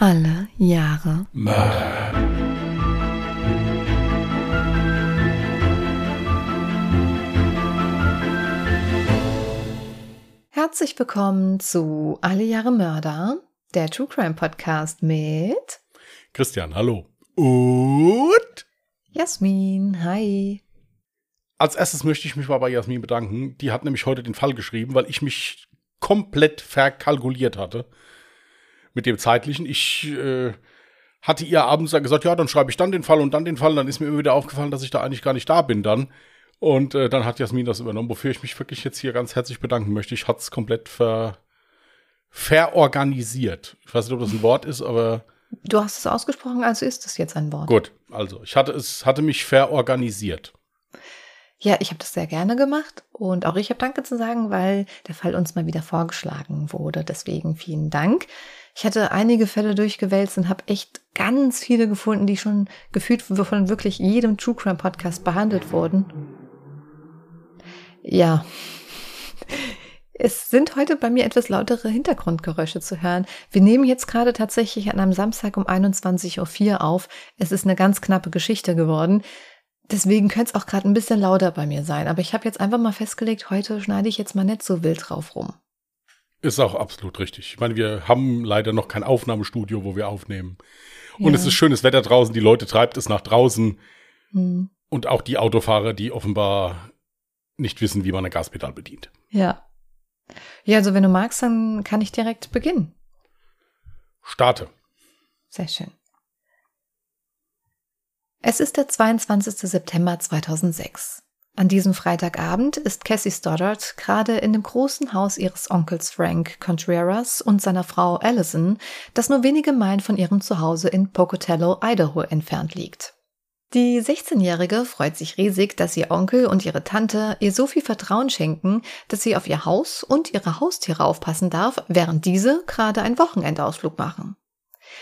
Alle Jahre Mörder. Herzlich willkommen zu Alle Jahre Mörder, der True Crime Podcast mit Christian, hallo. Und Jasmin. Hi. als erstes möchte ich mich mal bei Jasmin bedanken. Die hat nämlich heute den Fall geschrieben, weil ich mich komplett verkalkuliert hatte mit dem zeitlichen. Ich äh, hatte ihr abends dann gesagt, ja, dann schreibe ich dann den Fall und dann den Fall. Dann ist mir immer wieder aufgefallen, dass ich da eigentlich gar nicht da bin dann. Und äh, dann hat Jasmin das übernommen, wofür ich mich wirklich jetzt hier ganz herzlich bedanken möchte. Ich hatte es komplett ver verorganisiert. Ich weiß nicht, ob das ein Wort ist, aber Du hast es ausgesprochen, also ist es jetzt ein Wort. gut. Also, ich hatte es, hatte mich verorganisiert. Ja, ich habe das sehr gerne gemacht und auch ich habe Danke zu sagen, weil der Fall uns mal wieder vorgeschlagen wurde. Deswegen vielen Dank. Ich hatte einige Fälle durchgewälzt und habe echt ganz viele gefunden, die schon gefühlt von wirklich jedem True Crime Podcast behandelt wurden. Ja. Es sind heute bei mir etwas lautere Hintergrundgeräusche zu hören. Wir nehmen jetzt gerade tatsächlich an einem Samstag um 21.04 Uhr auf. Es ist eine ganz knappe Geschichte geworden. Deswegen könnte es auch gerade ein bisschen lauter bei mir sein. Aber ich habe jetzt einfach mal festgelegt, heute schneide ich jetzt mal nicht so wild drauf rum. Ist auch absolut richtig. Ich meine, wir haben leider noch kein Aufnahmestudio, wo wir aufnehmen. Und Ja. es ist schönes Wetter draußen, die Leute treibt es nach draußen. Hm. Und auch die Autofahrer, die offenbar nicht wissen, wie man ein Gaspedal bedient. Ja. Ja, also wenn du magst, dann kann ich direkt beginnen. Starte. Sehr schön. Es ist der 22. September 2006. An diesem Freitagabend ist Cassie Stoddard gerade in dem großen Haus ihres Onkels Frank Contreras und seiner Frau Allison, das nur wenige Meilen von ihrem Zuhause in Pocatello, Idaho entfernt liegt. Die 16-Jährige freut sich riesig, dass ihr Onkel und ihre Tante ihr so viel Vertrauen schenken, dass sie auf ihr Haus und ihre Haustiere aufpassen darf, während diese gerade einen Wochenendausflug machen.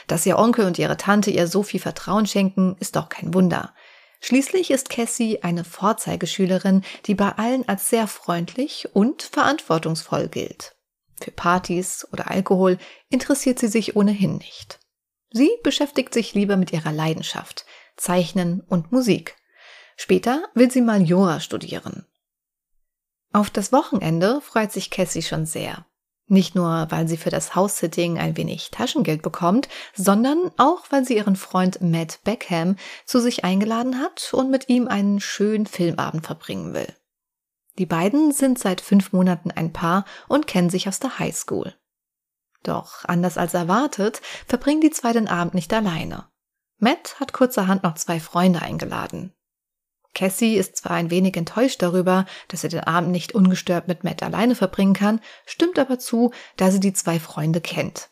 Dass ihr Onkel und ihre Tante ihr so viel Vertrauen schenken, ist doch kein Wunder. Schließlich ist Cassie eine Vorzeigeschülerin, die bei allen als sehr freundlich und verantwortungsvoll gilt. Für Partys oder Alkohol interessiert sie sich ohnehin nicht. Sie beschäftigt sich lieber mit ihrer Leidenschaft, Zeichnen und Musik. Später will sie mal Jura studieren. Auf das Wochenende freut sich Cassie schon sehr. Nicht nur, weil sie für das House-Sitting ein wenig Taschengeld bekommt, sondern auch, weil sie ihren Freund Matt Beckham zu sich eingeladen hat und mit ihm einen schönen Filmabend verbringen will. Die beiden sind seit fünf Monaten ein Paar und kennen sich aus der Highschool. Doch anders als erwartet, verbringen die zwei den Abend nicht alleine. Matt hat kurzerhand noch zwei Freunde eingeladen. Cassie ist zwar ein wenig enttäuscht darüber, dass sie den Abend nicht ungestört mit Matt alleine verbringen kann, stimmt aber zu, da sie die zwei Freunde kennt.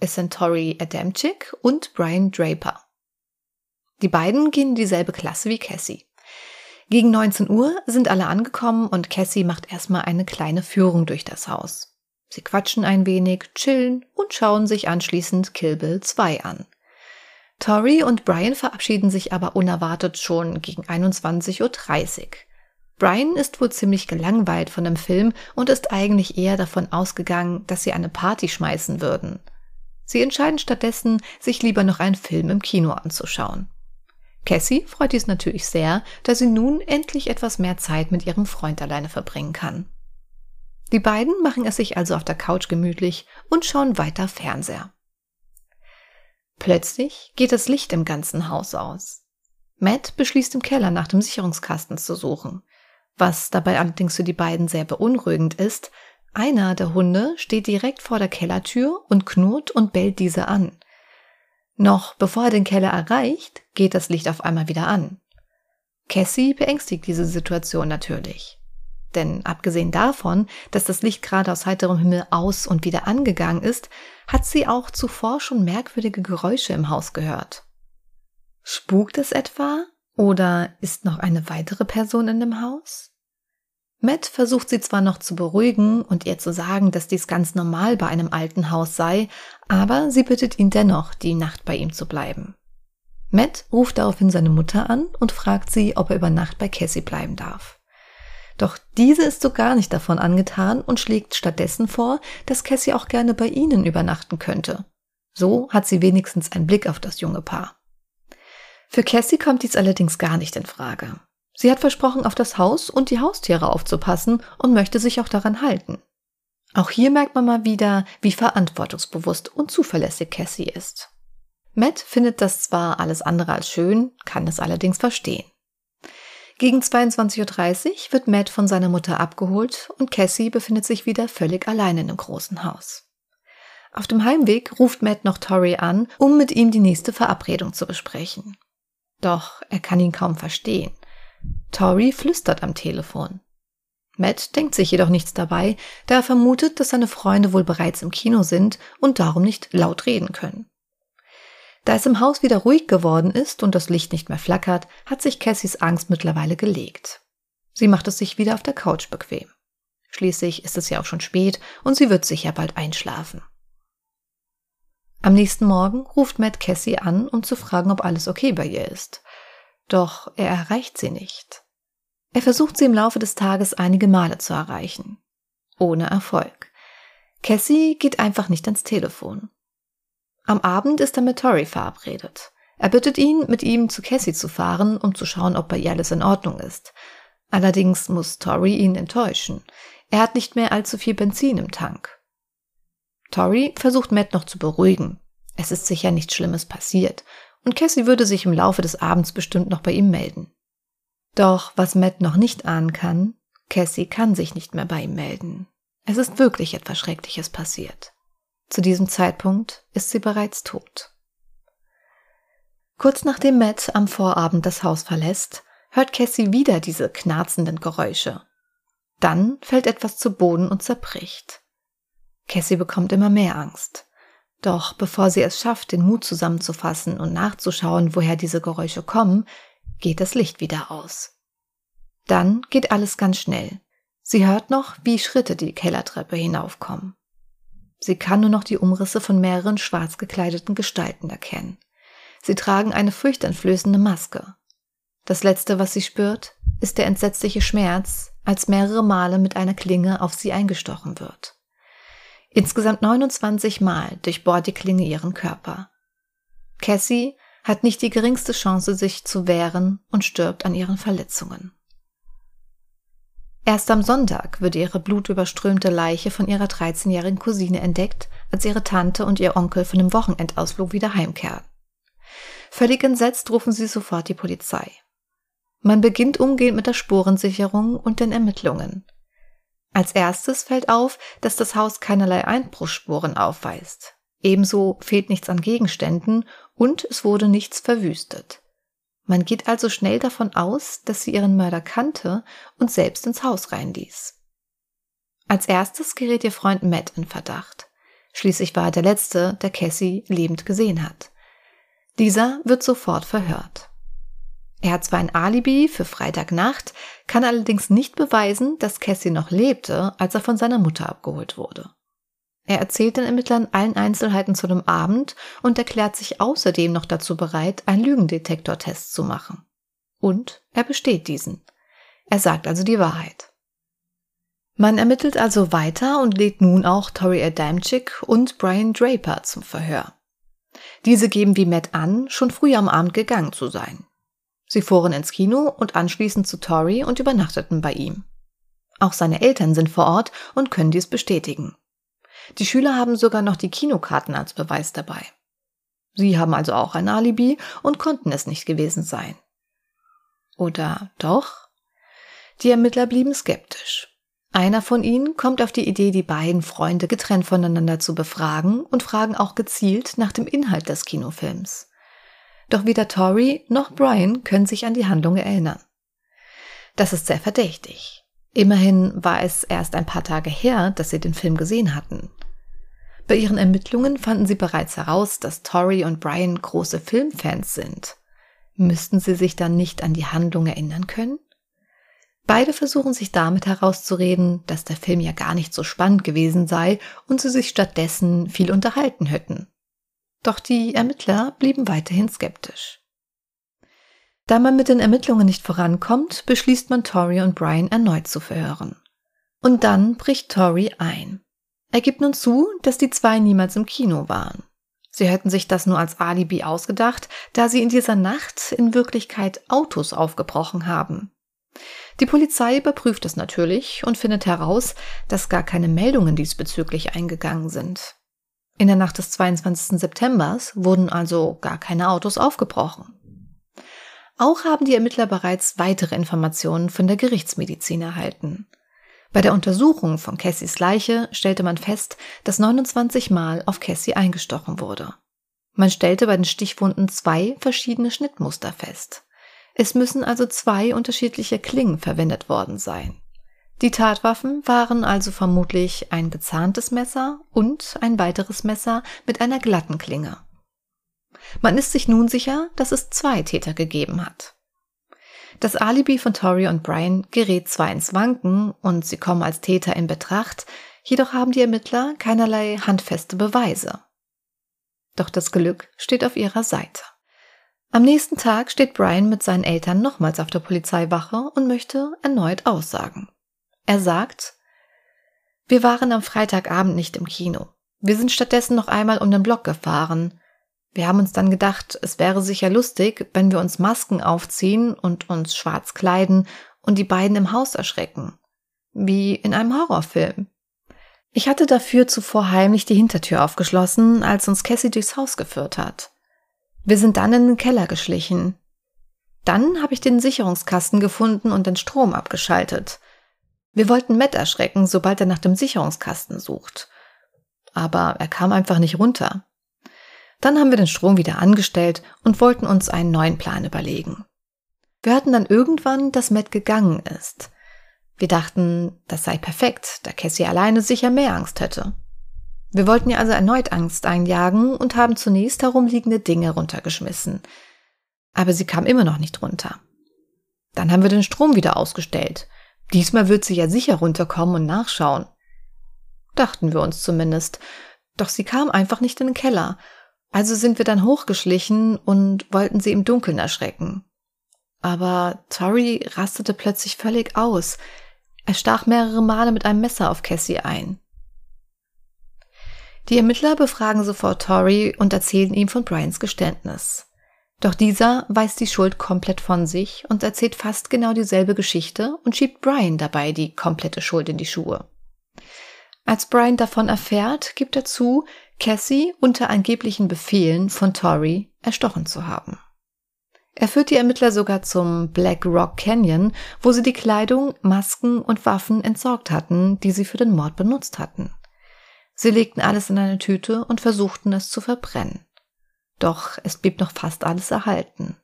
Es sind Tori Adamczyk und Brian Draper. Die beiden gehen in dieselbe Klasse wie Cassie. Gegen 19 Uhr sind alle angekommen und Cassie macht erstmal eine kleine Führung durch das Haus. Sie quatschen ein wenig, chillen und schauen sich anschließend Kill Bill 2 an. Tori und Brian verabschieden sich aber unerwartet schon gegen 21.30 Uhr. Brian ist wohl ziemlich gelangweilt von dem Film und ist eigentlich eher davon ausgegangen, dass sie eine Party schmeißen würden. Sie entscheiden stattdessen, sich lieber noch einen Film im Kino anzuschauen. Cassie freut dies natürlich sehr, da sie nun endlich etwas mehr Zeit mit ihrem Freund alleine verbringen kann. Die beiden machen es sich also auf der Couch gemütlich und schauen weiter Fernseher. Plötzlich geht das Licht im ganzen Haus aus. Matt beschließt im Keller nach dem Sicherungskasten zu suchen. Was dabei allerdings für die beiden sehr beunruhigend ist, einer der Hunde steht direkt vor der Kellertür und knurrt und bellt diese an. Noch bevor er den Keller erreicht, geht das Licht auf einmal wieder an. Cassie beängstigt diese Situation natürlich. Denn abgesehen davon, dass das Licht gerade aus heiterem Himmel aus und wieder angegangen ist, hat sie auch zuvor schon merkwürdige Geräusche im Haus gehört. Spukt es etwa? Oder ist noch eine weitere Person in dem Haus? Matt versucht sie zwar noch zu beruhigen und ihr zu sagen, dass dies ganz normal bei einem alten Haus sei, aber sie bittet ihn dennoch, die Nacht bei ihm zu bleiben. Matt ruft daraufhin seine Mutter an und fragt sie, ob er über Nacht bei Cassie bleiben darf. Doch diese ist so gar nicht davon angetan und schlägt stattdessen vor, dass Cassie auch gerne bei ihnen übernachten könnte. So hat sie wenigstens einen Blick auf das junge Paar. Für Cassie kommt dies allerdings gar nicht in Frage. Sie hat versprochen, auf das Haus und die Haustiere aufzupassen und möchte sich auch daran halten. Auch hier merkt man mal wieder, wie verantwortungsbewusst und zuverlässig Cassie ist. Matt findet das zwar alles andere als schön, kann es allerdings verstehen. Gegen 22.30 Uhr wird Matt von seiner Mutter abgeholt und Cassie befindet sich wieder völlig allein in dem großen Haus. Auf dem Heimweg ruft Matt noch Tori an, um mit ihm die nächste Verabredung zu besprechen. Doch er kann ihn kaum verstehen. Tori flüstert am Telefon. Matt denkt sich jedoch nichts dabei, da er vermutet, dass seine Freunde wohl bereits im Kino sind und darum nicht laut reden können. Da es im Haus wieder ruhig geworden ist und das Licht nicht mehr flackert, hat sich Cassies Angst mittlerweile gelegt. Sie macht es sich wieder auf der Couch bequem. Schließlich ist es ja auch schon spät und sie wird sicher bald einschlafen. Am nächsten Morgen ruft Matt Cassie an, um zu fragen, ob alles okay bei ihr ist. Doch er erreicht sie nicht. Er versucht sie im Laufe des Tages einige Male zu erreichen. Ohne Erfolg. Cassie geht einfach nicht ans Telefon. Am Abend ist er mit Tori verabredet. Er bittet ihn, mit ihm zu Cassie zu fahren, um zu schauen, ob bei ihr alles in Ordnung ist. Allerdings muss Tori ihn enttäuschen. Er hat nicht mehr allzu viel Benzin im Tank. Tori versucht Matt noch zu beruhigen. Es ist sicher nichts Schlimmes passiert und Cassie würde sich im Laufe des Abends bestimmt noch bei ihm melden. Doch was Matt noch nicht ahnen kann, Cassie kann sich nicht mehr bei ihm melden. Es ist wirklich etwas Schreckliches passiert. Zu diesem Zeitpunkt ist sie bereits tot. Kurz nachdem Matt am Vorabend das Haus verlässt, hört Cassie wieder diese knarzenden Geräusche. Dann fällt etwas zu Boden und zerbricht. Cassie bekommt immer mehr Angst. Doch bevor sie es schafft, den Mut zusammenzufassen und nachzuschauen, woher diese Geräusche kommen, geht das Licht wieder aus. Dann geht alles ganz schnell. Sie hört noch, wie Schritte die Kellertreppe hinaufkommen. Sie kann nur noch die Umrisse von mehreren schwarz gekleideten Gestalten erkennen. Sie tragen eine furchteinflößende Maske. Das Letzte, was sie spürt, ist der entsetzliche Schmerz, als mehrere Male mit einer Klinge auf sie eingestochen wird. Insgesamt 29 Mal durchbohrt die Klinge ihren Körper. Cassie hat nicht die geringste Chance, sich zu wehren und stirbt an ihren Verletzungen. Erst am Sonntag wird ihre blutüberströmte Leiche von ihrer 13-jährigen Cousine entdeckt, als ihre Tante und ihr Onkel von dem Wochenendausflug wieder heimkehren. Völlig entsetzt rufen sie sofort die Polizei. Man beginnt umgehend mit der Spurensicherung und den Ermittlungen. Als erstes fällt auf, dass das Haus keinerlei Einbruchsspuren aufweist. Ebenso fehlt nichts an Gegenständen und es wurde nichts verwüstet. Man geht also schnell davon aus, dass sie ihren Mörder kannte und selbst ins Haus reinließ. Als erstes gerät ihr Freund Matt in Verdacht. Schließlich war er der Letzte, der Cassie lebend gesehen hat. Dieser wird sofort verhört. Er hat zwar ein Alibi für Freitagnacht, kann allerdings nicht beweisen, dass Cassie noch lebte, als er von seiner Mutter abgeholt wurde. Er erzählt den Ermittlern allen Einzelheiten zu dem Abend und erklärt sich außerdem noch dazu bereit, einen Lügendetektortest zu machen. Und er besteht diesen. Er sagt also die Wahrheit. Man ermittelt also weiter und lädt nun auch Tori Adamczyk und Brian Draper zum Verhör. Diese geben wie Matt an, schon früh am Abend gegangen zu sein. Sie fuhren ins Kino und anschließend zu Tori und übernachteten bei ihm. Auch seine Eltern sind vor Ort und können dies bestätigen. Die Schüler haben sogar noch die Kinokarten als Beweis dabei. Sie haben also auch ein Alibi und konnten es nicht gewesen sein. Oder doch? Die Ermittler blieben skeptisch. Einer von ihnen kommt auf die Idee, die beiden Freunde getrennt voneinander zu befragen und fragen auch gezielt nach dem Inhalt des Kinofilms. Doch weder Tori noch Brian können sich an die Handlung erinnern. Das ist sehr verdächtig. Immerhin war es erst ein paar Tage her, dass sie den Film gesehen hatten. Bei ihren Ermittlungen fanden sie bereits heraus, dass Tori und Brian große Filmfans sind. Müssten sie sich dann nicht an die Handlung erinnern können? Beide versuchen sich damit herauszureden, dass der Film ja gar nicht so spannend gewesen sei und sie sich stattdessen viel unterhalten hätten. Doch die Ermittler blieben weiterhin skeptisch. Da man mit den Ermittlungen nicht vorankommt, beschließt man Tori und Brian erneut zu verhören. Und dann bricht Tori ein. Er gibt nun zu, dass die zwei niemals im Kino waren. Sie hätten sich das nur als Alibi ausgedacht, da sie in dieser Nacht in Wirklichkeit Autos aufgebrochen haben. Die Polizei überprüft es natürlich und findet heraus, dass gar keine Meldungen diesbezüglich eingegangen sind. In der Nacht des 22. September wurden also gar keine Autos aufgebrochen. Auch haben die Ermittler bereits weitere Informationen von der Gerichtsmedizin erhalten. Bei der Untersuchung von Cassies Leiche stellte man fest, dass 29 Mal auf Cassie eingestochen wurde. Man stellte bei den Stichwunden zwei verschiedene Schnittmuster fest. Es müssen also zwei unterschiedliche Klingen verwendet worden sein. Die Tatwaffen waren also vermutlich ein gezahntes Messer und ein weiteres Messer mit einer glatten Klinge. Man ist sich nun sicher, dass es zwei Täter gegeben hat. Das Alibi von Tori und Brian gerät zwar ins Wanken und sie kommen als Täter in Betracht, jedoch haben die Ermittler keinerlei handfeste Beweise. Doch das Glück steht auf ihrer Seite. Am nächsten Tag steht Brian mit seinen Eltern nochmals auf der Polizeiwache und möchte erneut aussagen. Er sagt, wir waren am Freitagabend nicht im Kino. Wir sind stattdessen noch einmal um den Block gefahren. Wir haben uns dann gedacht, es wäre sicher lustig, wenn wir uns Masken aufziehen und uns schwarz kleiden und die beiden im Haus erschrecken. Wie in einem Horrorfilm. Ich hatte dafür zuvor heimlich die Hintertür aufgeschlossen, als uns Cassie durchs Haus geführt hat. Wir sind dann in den Keller geschlichen. Dann habe ich den Sicherungskasten gefunden und den Strom abgeschaltet. Wir wollten Matt erschrecken, sobald er nach dem Sicherungskasten sucht. Aber er kam einfach nicht runter. Dann haben wir den Strom wieder angestellt und wollten uns einen neuen Plan überlegen. Wir hatten dann irgendwann, dass Matt gegangen ist. Wir dachten, das sei perfekt, da Cassie alleine sicher mehr Angst hätte. Wir wollten ihr also erneut Angst einjagen und haben zunächst herumliegende Dinge runtergeschmissen. Aber sie kam immer noch nicht runter. Dann haben wir den Strom wieder ausgestellt. Diesmal wird sie ja sicher runterkommen und nachschauen. Dachten wir uns zumindest. Doch sie kam einfach nicht in den Keller also sind wir dann hochgeschlichen und wollten sie im Dunkeln erschrecken. Aber Tori rastete plötzlich völlig aus. Er stach mehrere Male mit einem Messer auf Cassie ein. Die Ermittler befragen sofort Tori und erzählen ihm von Brians Geständnis. Doch dieser weist die Schuld komplett von sich und erzählt fast genau dieselbe Geschichte und schiebt Brian dabei die komplette Schuld in die Schuhe. Als Brian davon erfährt, gibt er zu, Cassie unter angeblichen Befehlen von Tori erstochen zu haben. Er führt die Ermittler sogar zum Black Rock Canyon, wo sie die Kleidung, Masken und Waffen entsorgt hatten, die sie für den Mord benutzt hatten. Sie legten alles in eine Tüte und versuchten es zu verbrennen. Doch es blieb noch fast alles erhalten.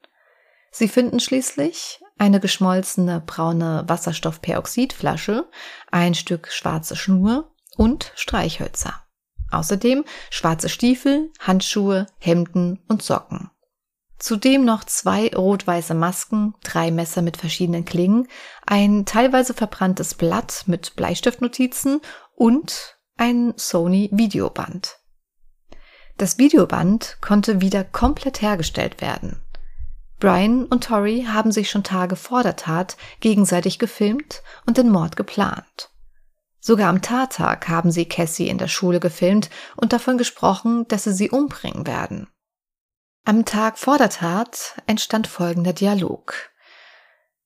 Sie finden schließlich eine geschmolzene braune Wasserstoffperoxidflasche, ein Stück schwarze Schnur und Streichhölzer. Außerdem schwarze Stiefel, Handschuhe, Hemden und Socken. Zudem noch zwei rot-weiße Masken, drei Messer mit verschiedenen Klingen, ein teilweise verbranntes Blatt mit Bleistiftnotizen und ein Sony Videoband. Das Videoband konnte wieder komplett hergestellt werden. Brian und Tori haben sich schon Tage vor der Tat gegenseitig gefilmt und den Mord geplant. Sogar am Tattag haben sie Cassie in der Schule gefilmt und davon gesprochen, dass sie sie umbringen werden. Am Tag vor der Tat entstand folgender Dialog.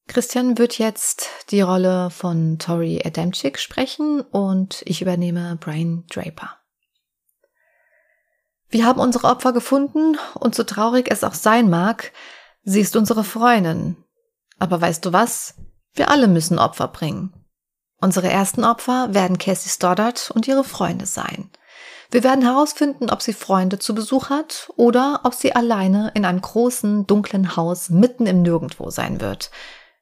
Christian wird jetzt die Rolle von Tori Adamczyk sprechen und ich übernehme Brian Draper. Wir haben unsere Opfer gefunden und so traurig es auch sein mag, sie ist unsere Freundin. Aber weißt du was? Wir alle müssen Opfer bringen. Unsere ersten Opfer werden Cassie Stoddard und ihre Freunde sein. Wir werden herausfinden, ob sie Freunde zu Besuch hat oder ob sie alleine in einem großen, dunklen Haus mitten im Nirgendwo sein wird.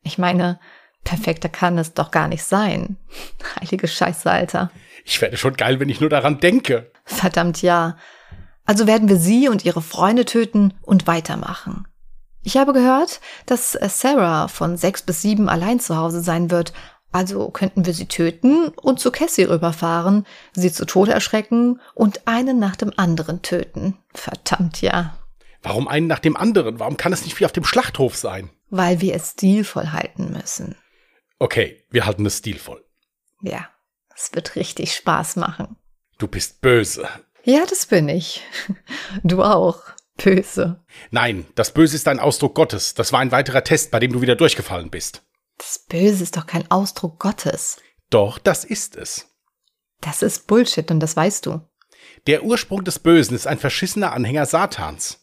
Ich meine, perfekter kann es doch gar nicht sein. Heilige Scheiße, Alter. Ich werde schon geil, wenn ich nur daran denke. Verdammt ja. Also werden wir sie und ihre Freunde töten und weitermachen. Ich habe gehört, dass Sarah von sechs bis sieben allein zu Hause sein wird, also könnten wir sie töten und zu Cassie rüberfahren, sie zu Tode erschrecken und einen nach dem anderen töten. Verdammt, ja. Warum einen nach dem anderen? Warum kann es nicht wie auf dem Schlachthof sein? Weil wir es stilvoll halten müssen. Okay, wir halten es stilvoll. Ja, es wird richtig Spaß machen. Du bist böse. Ja, das bin ich. Du auch. Böse. Nein, das Böse ist ein Ausdruck Gottes. Das war ein weiterer Test, bei dem du wieder durchgefallen bist. Das Böse ist doch kein Ausdruck Gottes. Doch, das ist es. Das ist Bullshit und das weißt du. Der Ursprung des Bösen ist ein verschissener Anhänger Satans.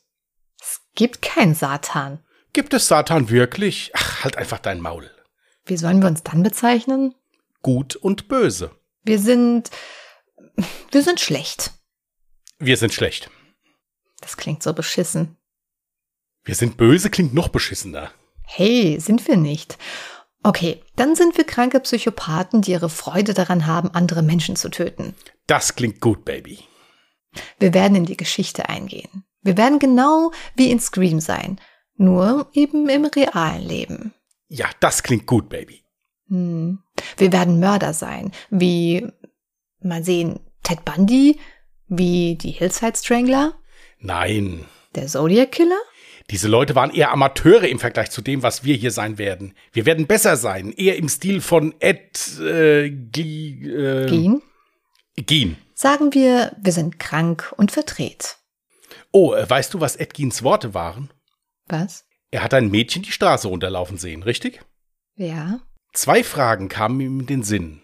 Es gibt keinen Satan. Gibt es Satan wirklich? Ach, halt einfach dein Maul. Wie sollen wir uns dann bezeichnen? Gut und böse. Wir sind. Wir sind schlecht. Wir sind schlecht. Das klingt so beschissen. Wir sind böse klingt noch beschissener. Hey, sind wir nicht. Okay, dann sind wir kranke Psychopathen, die ihre Freude daran haben, andere Menschen zu töten. Das klingt gut, Baby. Wir werden in die Geschichte eingehen. Wir werden genau wie in Scream sein, nur eben im realen Leben. Ja, das klingt gut, Baby. Hm. Wir werden Mörder sein, wie, mal sehen, Ted Bundy, wie die Hillside Strangler, Nein. der Zodiac Killer, Diese Leute waren eher Amateure im Vergleich zu dem, was wir hier sein werden. Wir werden besser sein, eher im Stil von Ed äh, Gee, äh, Gehen. Gein. Sagen wir, wir sind krank und verdreht. Oh, äh, weißt du, was Ed Geins Worte waren? Was? Er hat ein Mädchen die Straße runterlaufen sehen, richtig? Ja. Zwei Fragen kamen ihm in den Sinn.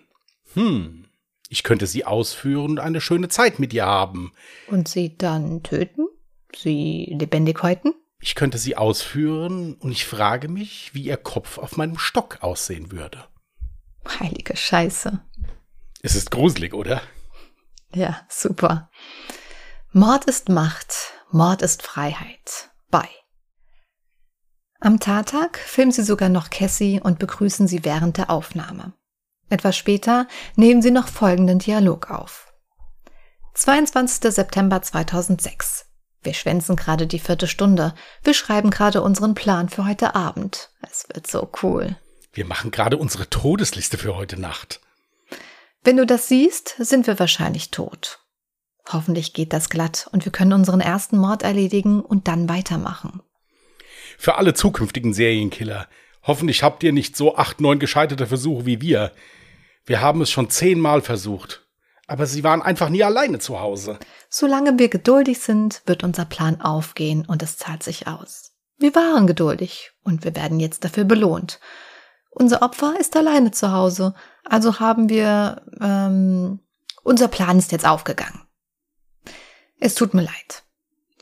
Hm, ich könnte sie ausführen und eine schöne Zeit mit ihr haben. Und sie dann töten? Sie lebendig häuten? Ich könnte sie ausführen und ich frage mich, wie ihr Kopf auf meinem Stock aussehen würde. Heilige Scheiße. Es ist gruselig, oder? Ja, super. Mord ist Macht, Mord ist Freiheit. Bye. Am Tattag filmen sie sogar noch Cassie und begrüßen sie während der Aufnahme. Etwas später nehmen sie noch folgenden Dialog auf. 22. September 2006. Wir schwänzen gerade die vierte Stunde. Wir schreiben gerade unseren Plan für heute Abend. Es wird so cool. Wir machen gerade unsere Todesliste für heute Nacht. Wenn du das siehst, sind wir wahrscheinlich tot. Hoffentlich geht das glatt und wir können unseren ersten Mord erledigen und dann weitermachen. Für alle zukünftigen Serienkiller. Hoffentlich habt ihr nicht so acht, neun gescheiterte Versuche wie wir. Wir haben es schon zehnmal versucht. Aber sie waren einfach nie alleine zu Hause. Solange wir geduldig sind, wird unser Plan aufgehen und es zahlt sich aus. Wir waren geduldig und wir werden jetzt dafür belohnt. Unser Opfer ist alleine zu Hause, also haben wir, ähm, unser Plan ist jetzt aufgegangen. Es tut mir leid.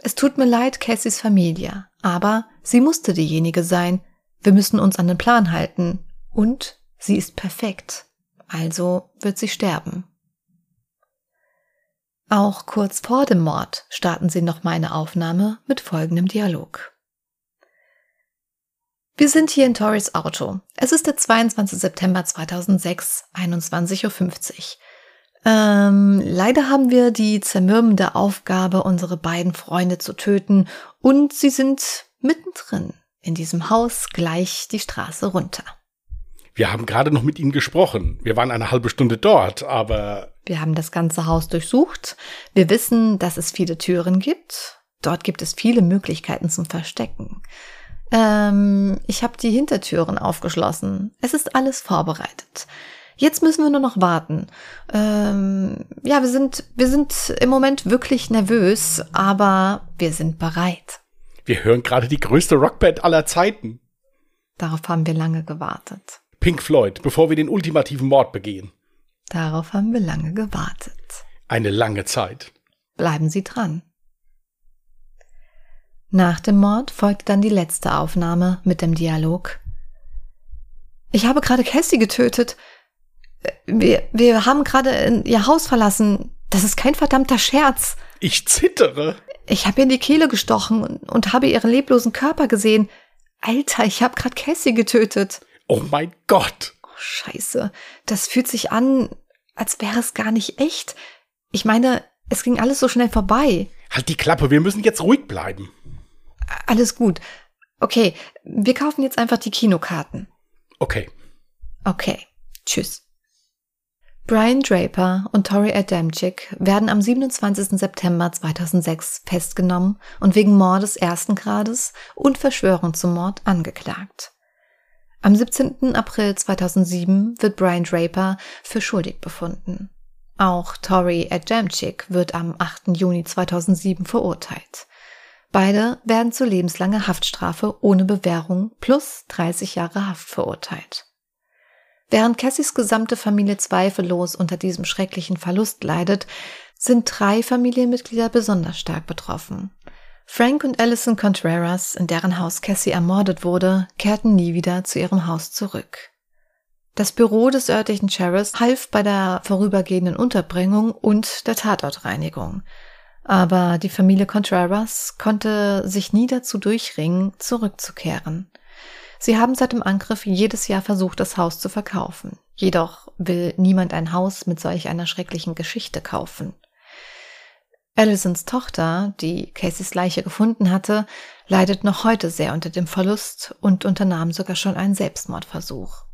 Es tut mir leid, Cassys Familie, aber sie musste diejenige sein. Wir müssen uns an den Plan halten. Und sie ist perfekt. Also wird sie sterben. Auch kurz vor dem Mord starten sie noch meine Aufnahme mit folgendem Dialog. Wir sind hier in Torys Auto. Es ist der 22. September 2006, 21.50 Uhr. Ähm, leider haben wir die zermürbende Aufgabe, unsere beiden Freunde zu töten und sie sind mittendrin in diesem Haus gleich die Straße runter. Wir haben gerade noch mit ihnen gesprochen. Wir waren eine halbe Stunde dort, aber Wir haben das ganze Haus durchsucht. Wir wissen, dass es viele Türen gibt. Dort gibt es viele Möglichkeiten zum Verstecken. Ähm, ich habe die Hintertüren aufgeschlossen. Es ist alles vorbereitet. Jetzt müssen wir nur noch warten. Ähm, ja, wir sind, wir sind im Moment wirklich nervös, aber wir sind bereit. wir hören gerade die größte Rockband aller Zeiten. Darauf haben wir lange gewartet. Pink Floyd, bevor wir den ultimativen Mord begehen. Darauf haben wir lange gewartet. Eine lange Zeit. Bleiben Sie dran. Nach dem Mord folgte dann die letzte Aufnahme mit dem Dialog. Ich habe gerade Cassie getötet. Wir, wir haben gerade ihr Haus verlassen. Das ist kein verdammter Scherz. Ich zittere. Ich habe ihr in die Kehle gestochen und, und habe ihren leblosen Körper gesehen. Alter, ich habe gerade Cassie getötet. Oh mein Gott. Oh, scheiße. Das fühlt sich an, als wäre es gar nicht echt. Ich meine, es ging alles so schnell vorbei. Halt die Klappe, wir müssen jetzt ruhig bleiben. Alles gut. Okay, wir kaufen jetzt einfach die Kinokarten. Okay. Okay, tschüss. Brian Draper und Tori Adamczyk werden am 27. September 2006 festgenommen und wegen Mordes ersten Grades und Verschwörung zum Mord angeklagt. Am 17. April 2007 wird Brian Draper für schuldig befunden. Auch Tori Adamczyk wird am 8. Juni 2007 verurteilt. Beide werden zu lebenslanger Haftstrafe ohne Bewährung plus 30 Jahre Haft verurteilt. Während Cassys gesamte Familie zweifellos unter diesem schrecklichen Verlust leidet, sind drei Familienmitglieder besonders stark betroffen. Frank und Alison Contreras, in deren Haus Cassie ermordet wurde, kehrten nie wieder zu ihrem Haus zurück. Das Büro des örtlichen Sheriffs half bei der vorübergehenden Unterbringung und der Tatortreinigung. Aber die Familie Contreras konnte sich nie dazu durchringen, zurückzukehren. Sie haben seit dem Angriff jedes Jahr versucht, das Haus zu verkaufen. Jedoch will niemand ein Haus mit solch einer schrecklichen Geschichte kaufen. Allisons Tochter, die Caseys Leiche gefunden hatte, leidet noch heute sehr unter dem Verlust und unternahm sogar schon einen Selbstmordversuch.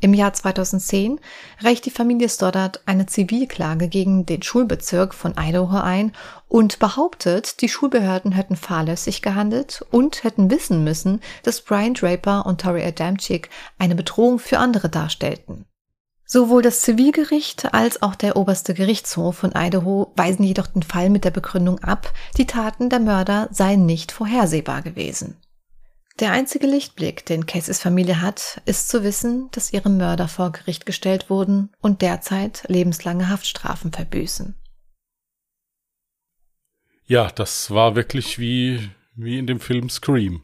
Im Jahr 2010 reicht die Familie Stoddard eine Zivilklage gegen den Schulbezirk von Idaho ein und behauptet, die Schulbehörden hätten fahrlässig gehandelt und hätten wissen müssen, dass Brian Draper und Tori Adamczyk eine Bedrohung für andere darstellten. Sowohl das Zivilgericht als auch der oberste Gerichtshof von Idaho weisen jedoch den Fall mit der Begründung ab, die Taten der Mörder seien nicht vorhersehbar gewesen. Der einzige Lichtblick, den Caseys Familie hat, ist zu wissen, dass ihre Mörder vor Gericht gestellt wurden und derzeit lebenslange Haftstrafen verbüßen. Ja, das war wirklich wie, wie in dem Film Scream.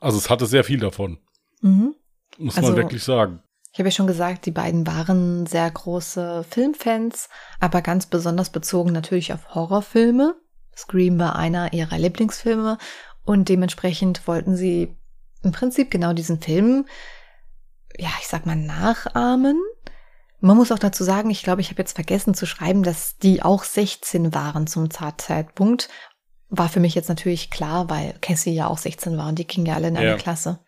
Also es hatte sehr viel davon. Mhm. Muss also, man wirklich sagen. Ich habe ja schon gesagt, die beiden waren sehr große Filmfans, aber ganz besonders bezogen natürlich auf Horrorfilme. Scream war einer ihrer Lieblingsfilme und dementsprechend wollten sie im Prinzip genau diesen Film, ja, ich sag mal, nachahmen. Man muss auch dazu sagen, ich glaube, ich habe jetzt vergessen zu schreiben, dass die auch 16 waren zum Zeitpunkt. War für mich jetzt natürlich klar, weil Cassie ja auch 16 war und die ging ja alle in einer ja. Klasse.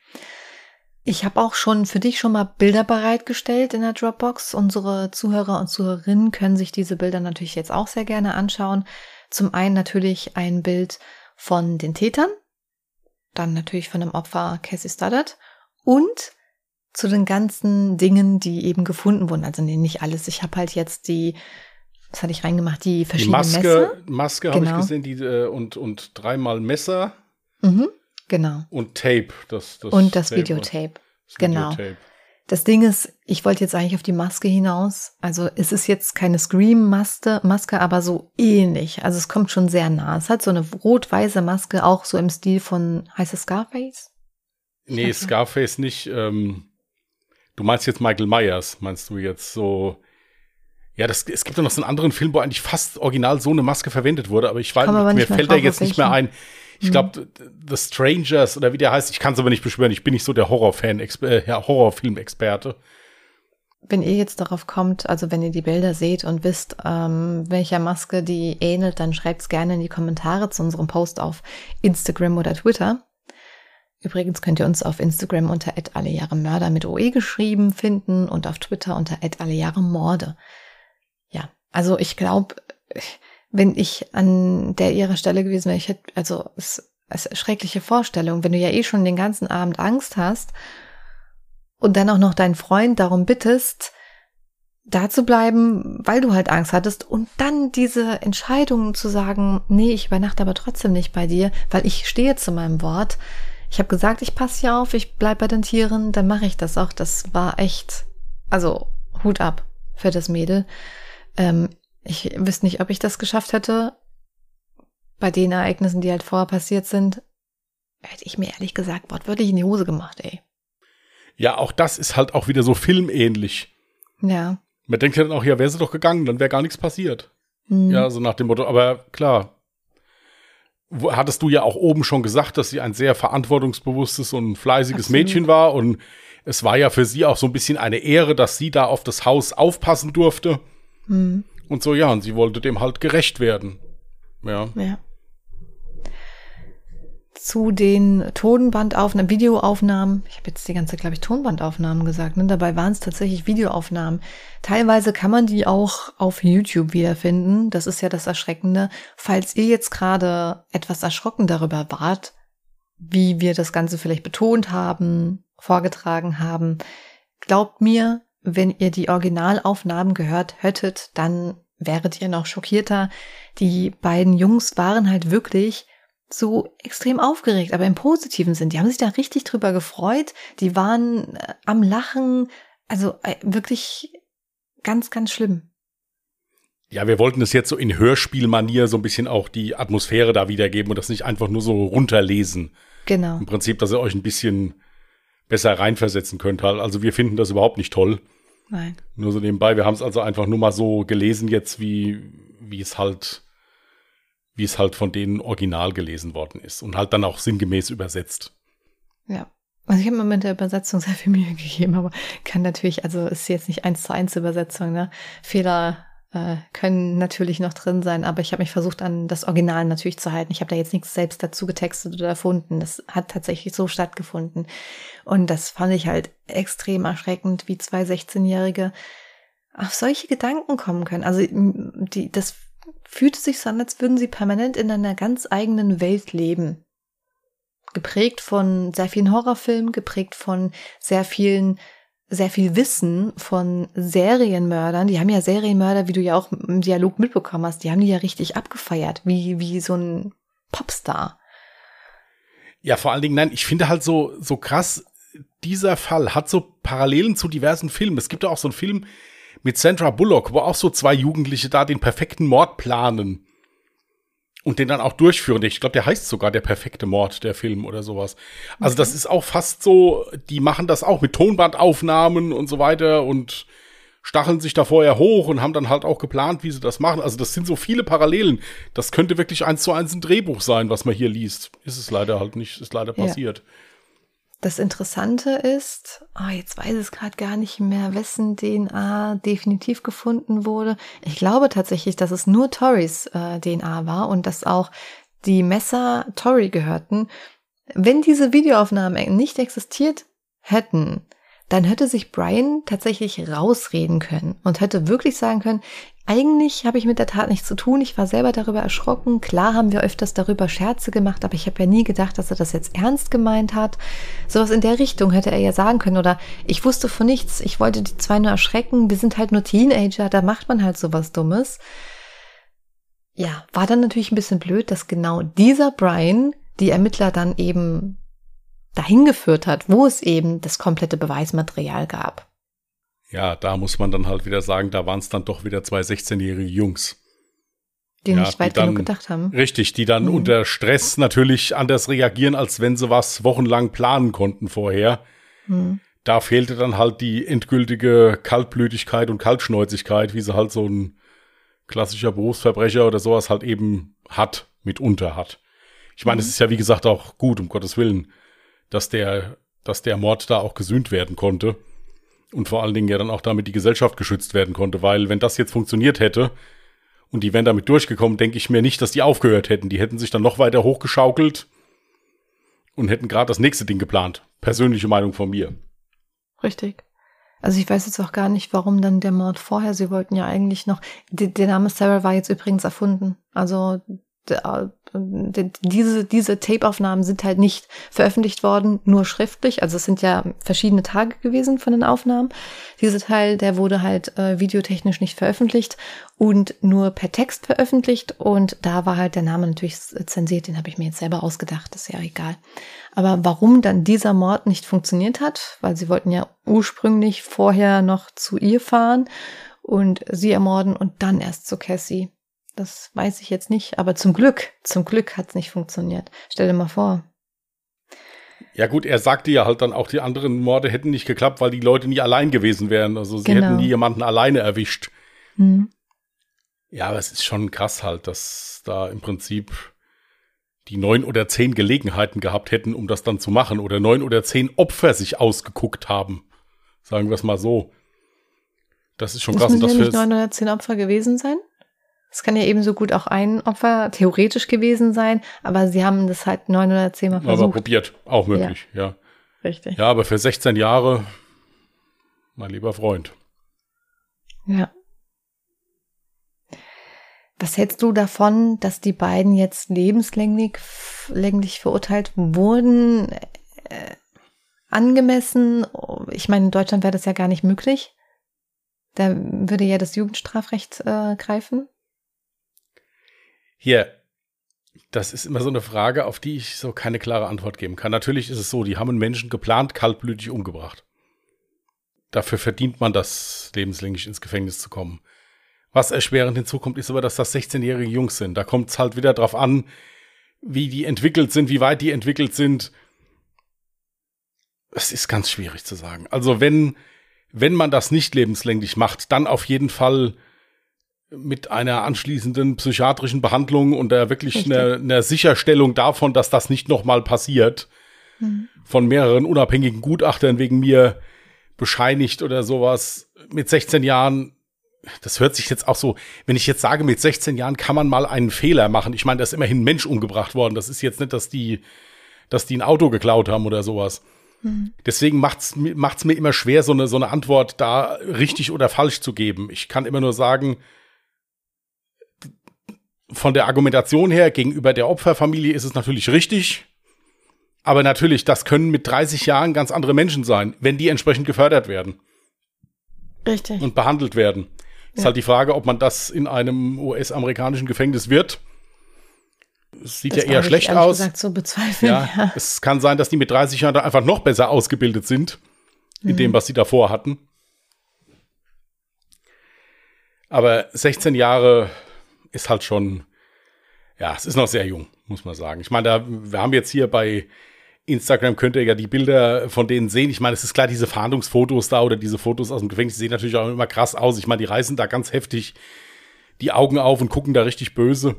Ich habe auch schon für dich schon mal Bilder bereitgestellt in der Dropbox. Unsere Zuhörer und Zuhörerinnen können sich diese Bilder natürlich jetzt auch sehr gerne anschauen. Zum einen natürlich ein Bild von den Tätern, dann natürlich von dem Opfer Cassie Studdard und zu den ganzen Dingen, die eben gefunden wurden. Also nee, nicht alles. Ich habe halt jetzt die, was hatte ich reingemacht, die verschiedenen die Maske, Messer. Maske genau. habe ich gesehen, die äh, und und dreimal Messer. Mhm, genau. Und Tape, das, das und das Tape, Videotape. Das genau. Videotape. Das Ding ist, ich wollte jetzt eigentlich auf die Maske hinaus. Also es ist jetzt keine Scream-Maske, Maske, aber so ähnlich. Also es kommt schon sehr nah. Es hat so eine rot-weiße Maske, auch so im Stil von, heißt es Scarface? Nee, Scarface nicht. Ähm, du meinst jetzt Michael Myers, meinst du jetzt so? Ja, das, es gibt ja noch so einen anderen Film, wo eigentlich fast original so eine Maske verwendet wurde, aber ich weiß, mir fällt da jetzt nicht mehr ein. Ich glaube, mhm. The Strangers oder wie der heißt, ich kann es aber nicht beschwören. Ich bin nicht so der Horrorfan, äh, Horrorfilm-Experte. Wenn ihr jetzt darauf kommt, also wenn ihr die Bilder seht und wisst, ähm, welcher Maske die ähnelt, dann schreibt es gerne in die Kommentare zu unserem Post auf Instagram oder Twitter. Übrigens könnt ihr uns auf Instagram unter Mörder mit OE geschrieben finden und auf Twitter unter Morde. Also ich glaube, wenn ich an der ihrer Stelle gewesen wäre, ich hätte, also es, ist schreckliche Vorstellung, wenn du ja eh schon den ganzen Abend Angst hast und dann auch noch deinen Freund darum bittest, da zu bleiben, weil du halt Angst hattest und dann diese Entscheidung zu sagen, nee, ich übernachte aber trotzdem nicht bei dir, weil ich stehe zu meinem Wort. Ich habe gesagt, ich passe hier auf, ich bleib bei den Tieren, dann mache ich das auch. Das war echt, also Hut ab für das Mädel. Ähm, ich wüsste nicht, ob ich das geschafft hätte. Bei den Ereignissen, die halt vorher passiert sind, hätte ich mir ehrlich gesagt wortwörtlich in die Hose gemacht, ey. Ja, auch das ist halt auch wieder so filmähnlich. Ja. Man denkt ja dann auch, ja, wäre sie doch gegangen, dann wäre gar nichts passiert. Mhm. Ja, so nach dem Motto, aber klar, hattest du ja auch oben schon gesagt, dass sie ein sehr verantwortungsbewusstes und fleißiges Absolut. Mädchen war und es war ja für sie auch so ein bisschen eine Ehre, dass sie da auf das Haus aufpassen durfte. Mhm. Und so, ja, und sie wollte dem halt gerecht werden. Ja. Ja. Zu den Tonbandaufnahmen, Videoaufnahmen, ich habe jetzt die ganze, glaube ich, Tonbandaufnahmen gesagt, ne? dabei waren es tatsächlich Videoaufnahmen. Teilweise kann man die auch auf YouTube wiederfinden. Das ist ja das Erschreckende. Falls ihr jetzt gerade etwas erschrocken darüber wart, wie wir das Ganze vielleicht betont haben, vorgetragen haben, glaubt mir, wenn ihr die Originalaufnahmen gehört hättet, dann wäret ihr noch schockierter. Die beiden Jungs waren halt wirklich so extrem aufgeregt, aber im positiven Sinn. Die haben sich da richtig drüber gefreut. Die waren äh, am Lachen. Also äh, wirklich ganz, ganz schlimm. Ja, wir wollten es jetzt so in Hörspielmanier so ein bisschen auch die Atmosphäre da wiedergeben und das nicht einfach nur so runterlesen. Genau. Im Prinzip, dass ihr euch ein bisschen besser reinversetzen könnt. Also wir finden das überhaupt nicht toll. Nein. Nur so nebenbei. Wir haben es also einfach nur mal so gelesen jetzt, wie, wie es halt, wie es halt von denen original gelesen worden ist und halt dann auch sinngemäß übersetzt. Ja. Also ich habe mir mit der Übersetzung sehr viel Mühe gegeben, aber kann natürlich, also ist jetzt nicht eins zu eins Übersetzung, ne? Fehler äh, können natürlich noch drin sein, aber ich habe mich versucht, an das Original natürlich zu halten. Ich habe da jetzt nichts selbst dazu getextet oder erfunden. Das hat tatsächlich so stattgefunden. Und das fand ich halt extrem erschreckend, wie zwei 16-Jährige auf solche Gedanken kommen können. Also die, das fühlte sich so an, als würden sie permanent in einer ganz eigenen Welt leben. Geprägt von sehr vielen Horrorfilmen, geprägt von sehr vielen sehr viel Wissen von Serienmördern. Die haben ja Serienmörder, wie du ja auch im Dialog mitbekommen hast, die haben die ja richtig abgefeiert, wie, wie so ein Popstar. Ja, vor allen Dingen, nein, ich finde halt so, so krass, dieser Fall hat so Parallelen zu diversen Filmen. Es gibt ja auch so einen Film mit Sandra Bullock, wo auch so zwei Jugendliche da den perfekten Mord planen und den dann auch durchführen. Ich glaube, der heißt sogar der perfekte Mord, der Film oder sowas. Also das ist auch fast so, die machen das auch mit Tonbandaufnahmen und so weiter und stacheln sich da vorher hoch und haben dann halt auch geplant, wie sie das machen. Also das sind so viele Parallelen. Das könnte wirklich eins zu eins ein Drehbuch sein, was man hier liest. Ist es leider halt nicht, ist leider passiert. Ja. Das Interessante ist, oh, jetzt weiß ich gerade gar nicht mehr, wessen DNA definitiv gefunden wurde. Ich glaube tatsächlich, dass es nur Torys äh, DNA war und dass auch die Messer Tory gehörten. Wenn diese Videoaufnahmen nicht existiert hätten, dann hätte sich Brian tatsächlich rausreden können und hätte wirklich sagen können, eigentlich habe ich mit der Tat nichts zu tun. Ich war selber darüber erschrocken. Klar haben wir öfters darüber Scherze gemacht, aber ich habe ja nie gedacht, dass er das jetzt ernst gemeint hat. Sowas in der Richtung hätte er ja sagen können. Oder ich wusste von nichts. Ich wollte die zwei nur erschrecken. Wir sind halt nur Teenager. Da macht man halt sowas Dummes. Ja, war dann natürlich ein bisschen blöd, dass genau dieser Brian die Ermittler dann eben dahin geführt hat, wo es eben das komplette Beweismaterial gab. Ja, da muss man dann halt wieder sagen, da waren es dann doch wieder zwei 16-jährige Jungs. Die ja, nicht weit die genug gedacht haben. Richtig, die dann mhm. unter Stress natürlich anders reagieren, als wenn sie was wochenlang planen konnten vorher. Mhm. Da fehlte dann halt die endgültige Kaltblütigkeit und Kaltschnäuzigkeit, wie sie halt so ein klassischer Berufsverbrecher oder sowas halt eben hat, mitunter hat. Ich meine, es mhm. ist ja wie gesagt auch gut, um Gottes Willen dass der, dass der Mord da auch gesühnt werden konnte. Und vor allen Dingen ja dann auch damit die Gesellschaft geschützt werden konnte, weil wenn das jetzt funktioniert hätte und die wären damit durchgekommen, denke ich mir nicht, dass die aufgehört hätten. Die hätten sich dann noch weiter hochgeschaukelt und hätten gerade das nächste Ding geplant. Persönliche Meinung von mir. Richtig. Also ich weiß jetzt auch gar nicht, warum dann der Mord vorher. Sie wollten ja eigentlich noch. Der Name Sarah war jetzt übrigens erfunden. Also diese, diese Tape-Aufnahmen sind halt nicht veröffentlicht worden, nur schriftlich. Also es sind ja verschiedene Tage gewesen von den Aufnahmen. Dieser Teil, der wurde halt äh, videotechnisch nicht veröffentlicht und nur per Text veröffentlicht. Und da war halt der Name natürlich zensiert, den habe ich mir jetzt selber ausgedacht, ist ja egal. Aber warum dann dieser Mord nicht funktioniert hat, weil sie wollten ja ursprünglich vorher noch zu ihr fahren und sie ermorden und dann erst zu Cassie. Das weiß ich jetzt nicht, aber zum Glück, zum Glück hat es nicht funktioniert. Stell dir mal vor. Ja gut, er sagte ja halt dann auch, die anderen Morde hätten nicht geklappt, weil die Leute nie allein gewesen wären. Also sie genau. hätten nie jemanden alleine erwischt. Mhm. Ja, aber es ist schon krass halt, dass da im Prinzip die neun oder zehn Gelegenheiten gehabt hätten, um das dann zu machen. Oder neun oder zehn Opfer sich ausgeguckt haben. Sagen wir es mal so. Das ist schon krass. Müssen das ja nicht neun oder zehn Opfer gewesen sein? Es kann ja ebenso gut auch ein Opfer theoretisch gewesen sein, aber sie haben das halt neun oder zehnmal versucht. Aber probiert, auch möglich, ja. ja. Richtig. Ja, aber für 16 Jahre, mein lieber Freund. Ja. Was hältst du davon, dass die beiden jetzt lebenslänglich länglich verurteilt wurden? Äh, angemessen? Ich meine, in Deutschland wäre das ja gar nicht möglich. Da würde ja das Jugendstrafrecht äh, greifen. Hier, das ist immer so eine Frage, auf die ich so keine klare Antwort geben kann. Natürlich ist es so, die haben einen Menschen geplant, kaltblütig umgebracht. Dafür verdient man das, lebenslänglich ins Gefängnis zu kommen. Was erschwerend hinzukommt, ist aber, dass das 16-jährige Jungs sind. Da kommt es halt wieder drauf an, wie die entwickelt sind, wie weit die entwickelt sind. Es ist ganz schwierig zu sagen. Also wenn, wenn man das nicht lebenslänglich macht, dann auf jeden Fall mit einer anschließenden psychiatrischen Behandlung und der wirklich einer, einer, Sicherstellung davon, dass das nicht nochmal passiert, mhm. von mehreren unabhängigen Gutachtern wegen mir bescheinigt oder sowas. Mit 16 Jahren, das hört sich jetzt auch so, wenn ich jetzt sage, mit 16 Jahren kann man mal einen Fehler machen. Ich meine, da ist immerhin ein Mensch umgebracht worden. Das ist jetzt nicht, dass die, dass die ein Auto geklaut haben oder sowas. Mhm. Deswegen macht's, macht's mir immer schwer, so eine, so eine Antwort da richtig oder falsch zu geben. Ich kann immer nur sagen, von der Argumentation her gegenüber der Opferfamilie ist es natürlich richtig. Aber natürlich, das können mit 30 Jahren ganz andere Menschen sein, wenn die entsprechend gefördert werden. Richtig. Und behandelt werden. Ja. Ist halt die Frage, ob man das in einem US-amerikanischen Gefängnis wird. Es sieht das ja eher schlecht ich, aus. Gesagt, so bezweifeln, ja, ja, Es kann sein, dass die mit 30 Jahren einfach noch besser ausgebildet sind, in mhm. dem, was sie davor hatten. Aber 16 Jahre ist halt schon, ja, es ist noch sehr jung, muss man sagen. Ich meine, da, wir haben jetzt hier bei Instagram könnt ihr ja die Bilder von denen sehen. Ich meine, es ist klar, diese Fahndungsfotos da oder diese Fotos aus dem Gefängnis sehen natürlich auch immer krass aus. Ich meine, die reißen da ganz heftig die Augen auf und gucken da richtig böse.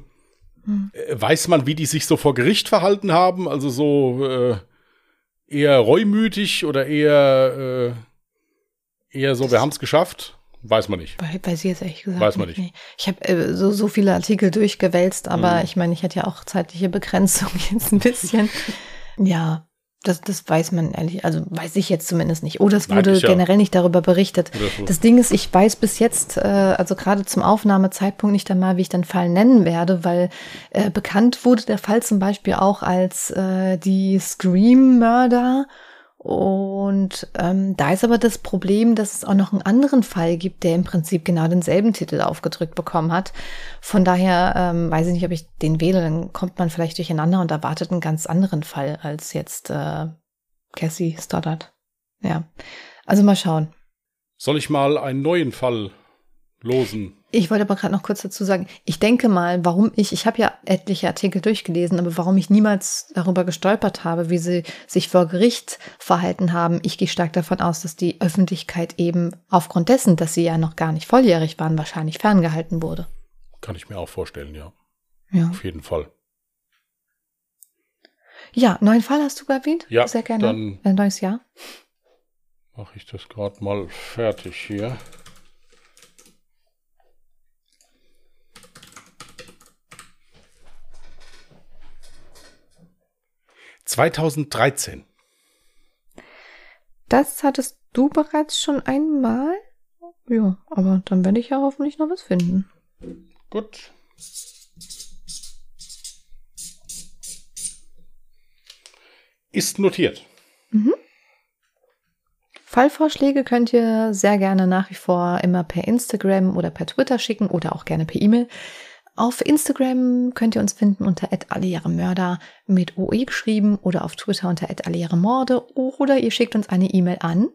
Hm. Weiß man, wie die sich so vor Gericht verhalten haben? Also so äh, eher reumütig oder eher, äh, eher so, wir haben es geschafft? Weiß man nicht. Weiß ich jetzt ehrlich gesagt. Weiß man nicht. nicht. Ich habe äh, so, so viele Artikel durchgewälzt, aber mhm. ich meine, ich hätte ja auch zeitliche Begrenzung jetzt ein bisschen. ja, das, das weiß man ehrlich, also weiß ich jetzt zumindest nicht. Oder es wurde ja. generell nicht darüber berichtet. Das, das Ding ist, ich weiß bis jetzt, äh, also gerade zum Aufnahmezeitpunkt nicht einmal, wie ich den Fall nennen werde, weil äh, bekannt wurde der Fall zum Beispiel auch als äh, die Scream-Mörder und ähm, da ist aber das Problem, dass es auch noch einen anderen Fall gibt, der im Prinzip genau denselben Titel aufgedrückt bekommen hat. Von daher ähm, weiß ich nicht, ob ich den wähle, dann kommt man vielleicht durcheinander und erwartet einen ganz anderen Fall als jetzt äh, Cassie Stoddard. Ja, also mal schauen. Soll ich mal einen neuen Fall losen? Ich wollte aber gerade noch kurz dazu sagen, ich denke mal, warum ich, ich habe ja etliche Artikel durchgelesen, aber warum ich niemals darüber gestolpert habe, wie sie sich vor Gericht verhalten haben. Ich gehe stark davon aus, dass die Öffentlichkeit eben aufgrund dessen, dass sie ja noch gar nicht volljährig waren, wahrscheinlich ferngehalten wurde. Kann ich mir auch vorstellen, ja. Ja. Auf jeden Fall. Ja, neuen Fall hast du erwähnt? Ja. Sehr gerne. Dann Ein neues Jahr. Mache ich das gerade mal fertig hier. 2013. Das hattest du bereits schon einmal? Ja, aber dann werde ich ja hoffentlich noch was finden. Gut. Ist notiert. Mhm. Fallvorschläge könnt ihr sehr gerne nach wie vor immer per Instagram oder per Twitter schicken oder auch gerne per E-Mail. Auf Instagram könnt ihr uns finden unter Mörder mit OE geschrieben oder auf Twitter unter Morde oder ihr schickt uns eine E-Mail an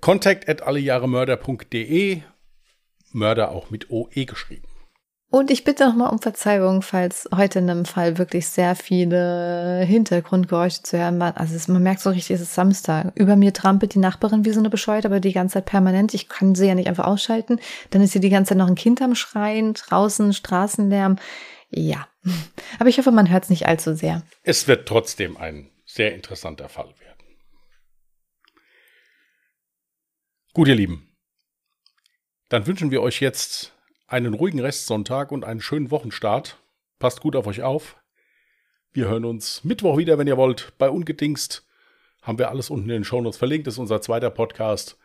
Contact at allejahremörder.de Mörder auch mit OE geschrieben. Und ich bitte nochmal um Verzeihung, falls heute in einem Fall wirklich sehr viele Hintergrundgeräusche zu hören waren. Also es, man merkt so richtig, es ist Samstag. Über mir trampelt die Nachbarin wie so eine Bescheid, aber die ganze Zeit permanent. Ich kann sie ja nicht einfach ausschalten. Dann ist hier die ganze Zeit noch ein Kind am Schreien, draußen Straßenlärm. Ja, aber ich hoffe, man hört es nicht allzu sehr. Es wird trotzdem ein sehr interessanter Fall werden. Gut, ihr Lieben. Dann wünschen wir euch jetzt einen ruhigen Restsonntag und einen schönen Wochenstart. Passt gut auf euch auf. Wir hören uns Mittwoch wieder, wenn ihr wollt, bei Ungedingst. Haben wir alles unten in den Shownotes verlinkt. Das ist unser zweiter Podcast.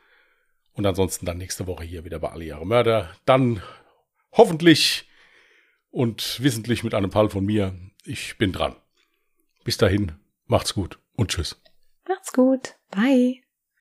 Und ansonsten dann nächste Woche hier wieder bei Alle Jahre Mörder. Dann hoffentlich und wissentlich mit einem Fall von mir. Ich bin dran. Bis dahin, macht's gut und tschüss. Macht's gut. Bye.